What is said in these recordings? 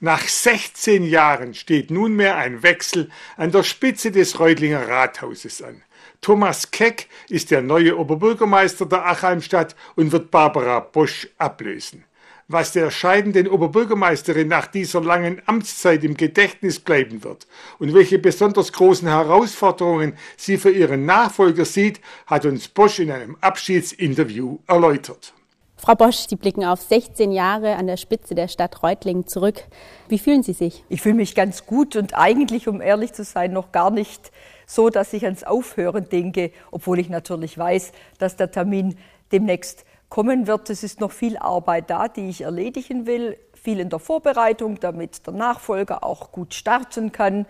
Nach 16 Jahren steht nunmehr ein Wechsel an der Spitze des Reutlinger Rathauses an. Thomas Keck ist der neue Oberbürgermeister der Achheimstadt und wird Barbara Bosch ablösen. Was der scheidenden Oberbürgermeisterin nach dieser langen Amtszeit im Gedächtnis bleiben wird und welche besonders großen Herausforderungen sie für ihren Nachfolger sieht, hat uns Bosch in einem Abschiedsinterview erläutert. Frau Bosch, Sie blicken auf 16 Jahre an der Spitze der Stadt Reutlingen zurück. Wie fühlen Sie sich? Ich fühle mich ganz gut und eigentlich, um ehrlich zu sein, noch gar nicht so, dass ich ans Aufhören denke, obwohl ich natürlich weiß, dass der Termin demnächst kommen wird. Es ist noch viel Arbeit da, die ich erledigen will, viel in der Vorbereitung, damit der Nachfolger auch gut starten kann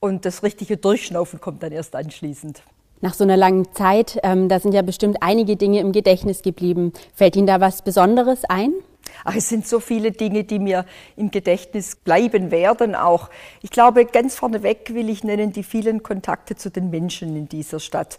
und das richtige Durchschnaufen kommt dann erst anschließend. Nach so einer langen Zeit, ähm, da sind ja bestimmt einige Dinge im Gedächtnis geblieben. Fällt Ihnen da was Besonderes ein? Ach, es sind so viele Dinge, die mir im Gedächtnis bleiben werden auch. Ich glaube, ganz vorneweg will ich nennen die vielen Kontakte zu den Menschen in dieser Stadt.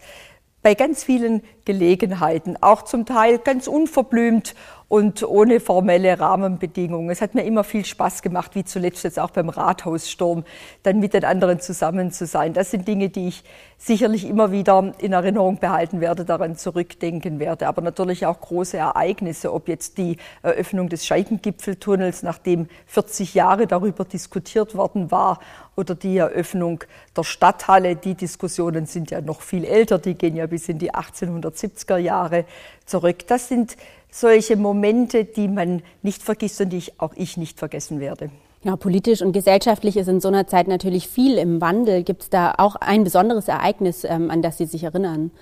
Bei ganz vielen Gelegenheiten, auch zum Teil ganz unverblümt und ohne formelle Rahmenbedingungen. Es hat mir immer viel Spaß gemacht, wie zuletzt jetzt auch beim Rathaussturm, dann mit den anderen zusammen zu sein. Das sind Dinge, die ich sicherlich immer wieder in Erinnerung behalten werde, daran zurückdenken werde. Aber natürlich auch große Ereignisse, ob jetzt die Eröffnung des Scheidengipfeltunnels, nachdem 40 Jahre darüber diskutiert worden war, oder die Eröffnung der Stadthalle. Die Diskussionen sind ja noch viel älter, die gehen ja bis in die 1870er Jahre zurück. Das sind solche Momente, die man nicht vergisst und die ich, auch ich nicht vergessen werde. Ja, politisch und gesellschaftlich ist in so einer Zeit natürlich viel im Wandel. Gibt es da auch ein besonderes Ereignis, ähm, an das Sie sich erinnern?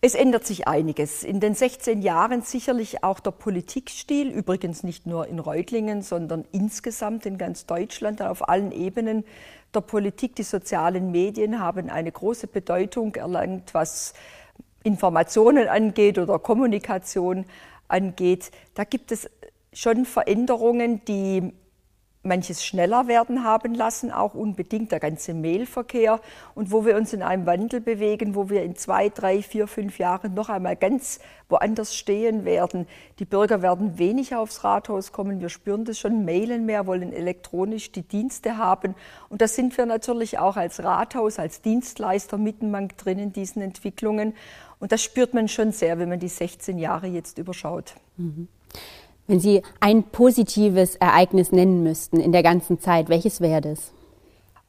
Es ändert sich einiges. In den 16 Jahren sicherlich auch der Politikstil, übrigens nicht nur in Reutlingen, sondern insgesamt in ganz Deutschland, auf allen Ebenen der Politik. Die sozialen Medien haben eine große Bedeutung erlangt, was Informationen angeht oder Kommunikation angeht, da gibt es schon Veränderungen, die manches schneller werden haben lassen, auch unbedingt der ganze Mailverkehr und wo wir uns in einem Wandel bewegen, wo wir in zwei, drei, vier, fünf Jahren noch einmal ganz woanders stehen werden. Die Bürger werden weniger aufs Rathaus kommen, wir spüren das schon, mailen mehr, wollen elektronisch die Dienste haben und da sind wir natürlich auch als Rathaus, als Dienstleister mitten drin in diesen Entwicklungen und das spürt man schon sehr, wenn man die 16 Jahre jetzt überschaut. Mhm. Wenn Sie ein positives Ereignis nennen müssten in der ganzen Zeit, welches wäre das?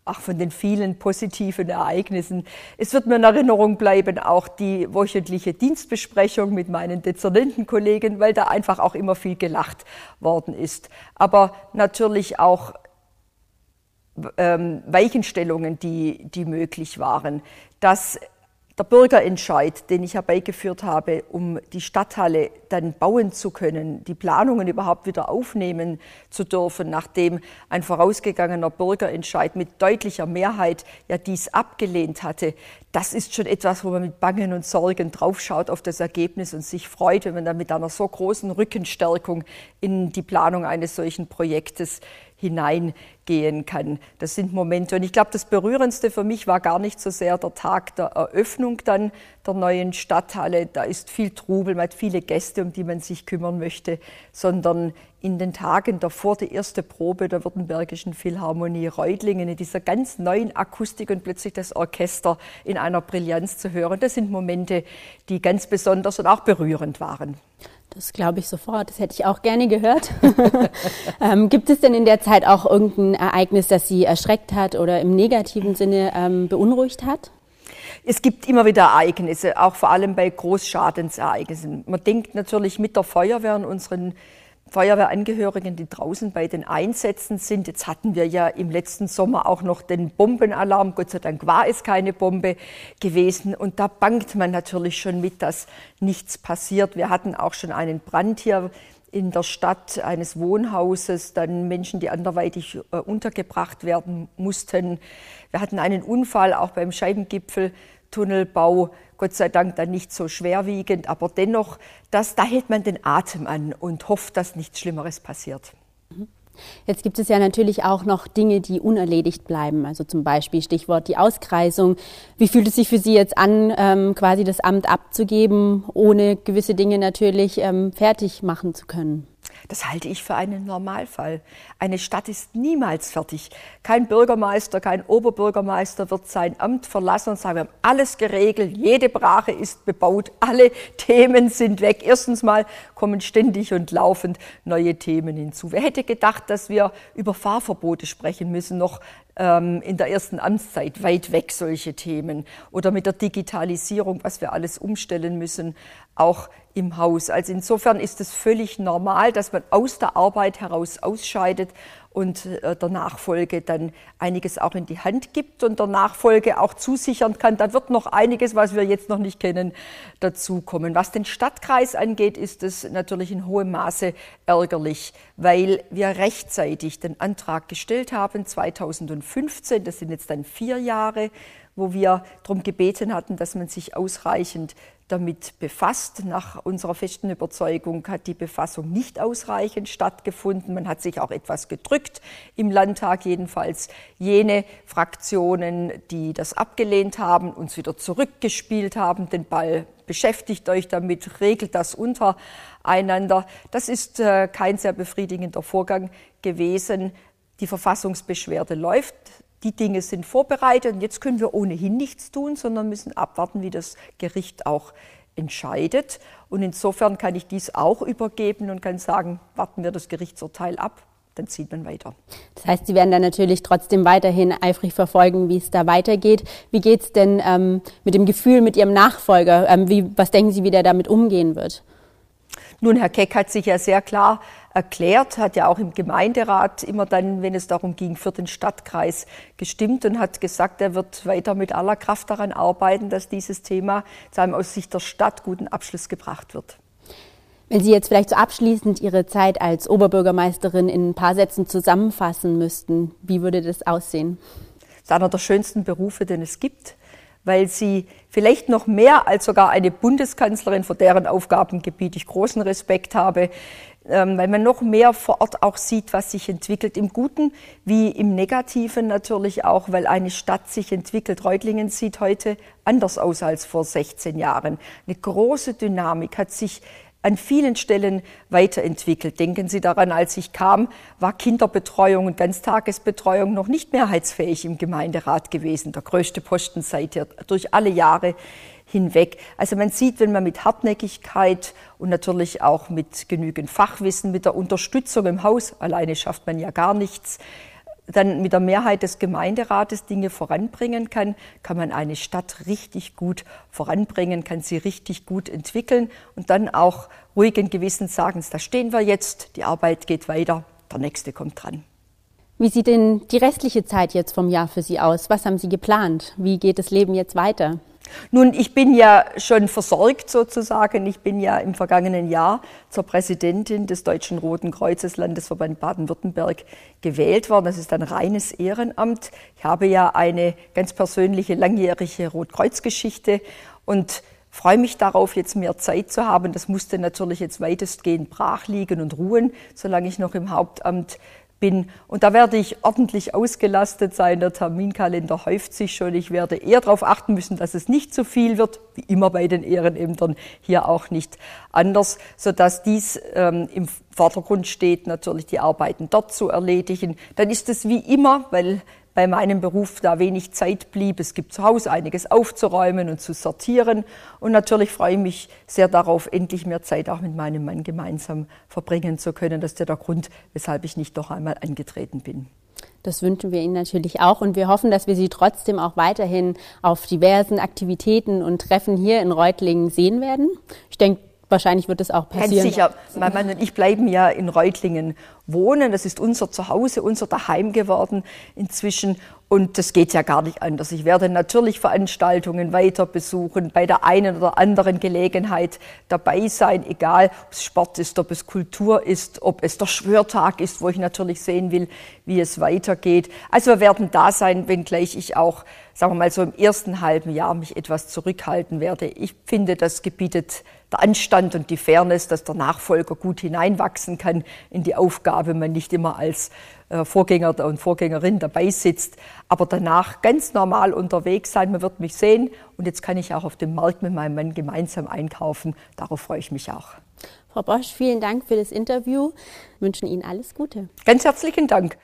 Ach, von den vielen positiven Ereignissen. Es wird mir in Erinnerung bleiben auch die wöchentliche Dienstbesprechung mit meinen Dezernentenkollegen, weil da einfach auch immer viel gelacht worden ist. Aber natürlich auch ähm, Weichenstellungen, die, die möglich waren. Dass der Bürgerentscheid, den ich herbeigeführt habe, um die Stadthalle dann bauen zu können, die Planungen überhaupt wieder aufnehmen zu dürfen, nachdem ein vorausgegangener Bürgerentscheid mit deutlicher Mehrheit ja dies abgelehnt hatte, das ist schon etwas, wo man mit Bangen und Sorgen draufschaut auf das Ergebnis und sich freut, wenn man dann mit einer so großen Rückenstärkung in die Planung eines solchen Projektes hineingehen kann. Das sind Momente. Und ich glaube, das Berührendste für mich war gar nicht so sehr der Tag der Eröffnung dann der neuen Stadthalle. Da ist viel Trubel, man hat viele Gäste, um die man sich kümmern möchte, sondern in den Tagen davor die erste Probe der Württembergischen Philharmonie Reutlingen in dieser ganz neuen Akustik und plötzlich das Orchester in einer Brillanz zu hören. Das sind Momente, die ganz besonders und auch berührend waren. Das glaube ich sofort. Das hätte ich auch gerne gehört. ähm, gibt es denn in der Zeit auch irgendein Ereignis, das Sie erschreckt hat oder im negativen Sinne ähm, beunruhigt hat? Es gibt immer wieder Ereignisse, auch vor allem bei Großschadensereignissen. Man denkt natürlich mit der Feuerwehr an unseren Feuerwehrangehörigen, die draußen bei den Einsätzen sind. Jetzt hatten wir ja im letzten Sommer auch noch den Bombenalarm. Gott sei Dank war es keine Bombe gewesen. Und da bangt man natürlich schon mit, dass nichts passiert. Wir hatten auch schon einen Brand hier in der Stadt eines Wohnhauses, dann Menschen, die anderweitig äh, untergebracht werden mussten. Wir hatten einen Unfall auch beim Scheibengipfeltunnelbau Gott sei Dank dann nicht so schwerwiegend, aber dennoch, das, da hält man den Atem an und hofft, dass nichts Schlimmeres passiert. Jetzt gibt es ja natürlich auch noch Dinge, die unerledigt bleiben. Also zum Beispiel Stichwort die Auskreisung. Wie fühlt es sich für Sie jetzt an, ähm, quasi das Amt abzugeben, ohne gewisse Dinge natürlich ähm, fertig machen zu können? Das halte ich für einen Normalfall. Eine Stadt ist niemals fertig. Kein Bürgermeister, kein Oberbürgermeister wird sein Amt verlassen und sagen, wir haben alles geregelt, jede Brache ist bebaut, alle Themen sind weg. Erstens mal kommen ständig und laufend neue Themen hinzu. Wer hätte gedacht, dass wir über Fahrverbote sprechen müssen, noch ähm, in der ersten Amtszeit weit weg solche Themen oder mit der Digitalisierung, was wir alles umstellen müssen, auch im Haus. Also insofern ist es völlig normal, dass man aus der Arbeit heraus ausscheidet und äh, der Nachfolge dann einiges auch in die Hand gibt und der Nachfolge auch zusichern kann. Da wird noch einiges, was wir jetzt noch nicht kennen, dazukommen. Was den Stadtkreis angeht, ist es natürlich in hohem Maße ärgerlich, weil wir rechtzeitig den Antrag gestellt haben, 2015, das sind jetzt dann vier Jahre, wo wir darum gebeten hatten, dass man sich ausreichend damit befasst. Nach unserer festen Überzeugung hat die Befassung nicht ausreichend stattgefunden. Man hat sich auch etwas gedrückt im Landtag, jedenfalls jene Fraktionen, die das abgelehnt haben, uns wieder zurückgespielt haben, den Ball beschäftigt euch damit, regelt das untereinander. Das ist äh, kein sehr befriedigender Vorgang gewesen. Die Verfassungsbeschwerde läuft. Die Dinge sind vorbereitet und jetzt können wir ohnehin nichts tun, sondern müssen abwarten, wie das Gericht auch entscheidet. Und insofern kann ich dies auch übergeben und kann sagen, warten wir das Gerichtsurteil ab, dann zieht man weiter. Das heißt, Sie werden dann natürlich trotzdem weiterhin eifrig verfolgen, wie es da weitergeht. Wie geht es denn ähm, mit dem Gefühl, mit Ihrem Nachfolger? Ähm, wie, was denken Sie, wie der damit umgehen wird? Nun, Herr Keck hat sich ja sehr klar erklärt, hat ja auch im Gemeinderat immer dann, wenn es darum ging, für den Stadtkreis gestimmt und hat gesagt, er wird weiter mit aller Kraft daran arbeiten, dass dieses Thema zu einem aus Sicht der Stadt guten Abschluss gebracht wird. Wenn Sie jetzt vielleicht so abschließend Ihre Zeit als Oberbürgermeisterin in ein paar Sätzen zusammenfassen müssten, wie würde das aussehen? Das ist einer der schönsten Berufe, den es gibt weil sie vielleicht noch mehr als sogar eine Bundeskanzlerin, vor deren Aufgabengebiet ich großen Respekt habe, weil man noch mehr vor Ort auch sieht, was sich entwickelt, im Guten wie im Negativen natürlich auch, weil eine Stadt sich entwickelt. Reutlingen sieht heute anders aus als vor 16 Jahren. Eine große Dynamik hat sich an vielen Stellen weiterentwickelt. Denken Sie daran, als ich kam, war Kinderbetreuung und Ganztagesbetreuung noch nicht mehrheitsfähig im Gemeinderat gewesen. Der größte Posten seither durch alle Jahre hinweg. Also man sieht, wenn man mit Hartnäckigkeit und natürlich auch mit genügend Fachwissen, mit der Unterstützung im Haus, alleine schafft man ja gar nichts, dann mit der Mehrheit des Gemeinderates Dinge voranbringen kann, kann man eine Stadt richtig gut voranbringen, kann sie richtig gut entwickeln und dann auch ruhigen Gewissens sagen, da stehen wir jetzt, die Arbeit geht weiter, der nächste kommt dran. Wie sieht denn die restliche Zeit jetzt vom Jahr für Sie aus? Was haben Sie geplant? Wie geht das Leben jetzt weiter? Nun, ich bin ja schon versorgt sozusagen. Ich bin ja im vergangenen Jahr zur Präsidentin des Deutschen Roten Kreuzes Landesverband Baden-Württemberg gewählt worden. Das ist ein reines Ehrenamt. Ich habe ja eine ganz persönliche langjährige Rotkreuzgeschichte und freue mich darauf, jetzt mehr Zeit zu haben. Das musste natürlich jetzt weitestgehend brach liegen und ruhen, solange ich noch im Hauptamt bin. Und da werde ich ordentlich ausgelastet sein. Der Terminkalender häuft sich schon. Ich werde eher darauf achten müssen, dass es nicht zu viel wird, wie immer bei den Ehrenämtern, hier auch nicht anders, sodass dies ähm, im Vordergrund steht, natürlich die Arbeiten dort zu erledigen. Dann ist es wie immer, weil bei meinem Beruf da wenig Zeit blieb. Es gibt zu Hause einiges aufzuräumen und zu sortieren. Und natürlich freue ich mich sehr darauf, endlich mehr Zeit auch mit meinem Mann gemeinsam verbringen zu können. Das ist ja der Grund, weshalb ich nicht noch einmal angetreten bin. Das wünschen wir Ihnen natürlich auch und wir hoffen, dass wir Sie trotzdem auch weiterhin auf diversen Aktivitäten und Treffen hier in Reutlingen sehen werden. Ich denke, Wahrscheinlich wird es auch passieren. Ganz sicher. Mein Mann und ich bleiben ja in Reutlingen wohnen. Das ist unser Zuhause, unser Daheim geworden inzwischen. Und das geht ja gar nicht anders. Ich werde natürlich Veranstaltungen weiter besuchen, bei der einen oder anderen Gelegenheit dabei sein, egal ob es Sport ist, ob es Kultur ist, ob es der Schwörtag ist, wo ich natürlich sehen will, wie es weitergeht. Also wir werden da sein, wenngleich ich auch, sagen wir mal so im ersten halben Jahr mich etwas zurückhalten werde. Ich finde, das gebietet der Anstand und die Fairness, dass der Nachfolger gut hineinwachsen kann in die Aufgabe, man nicht immer als Vorgänger und Vorgängerin dabei sitzt, aber danach ganz normal unterwegs sein. Man wird mich sehen und jetzt kann ich auch auf dem Markt mit meinem Mann gemeinsam einkaufen. Darauf freue ich mich auch. Frau Bosch, vielen Dank für das Interview. Wir wünschen Ihnen alles Gute. Ganz herzlichen Dank.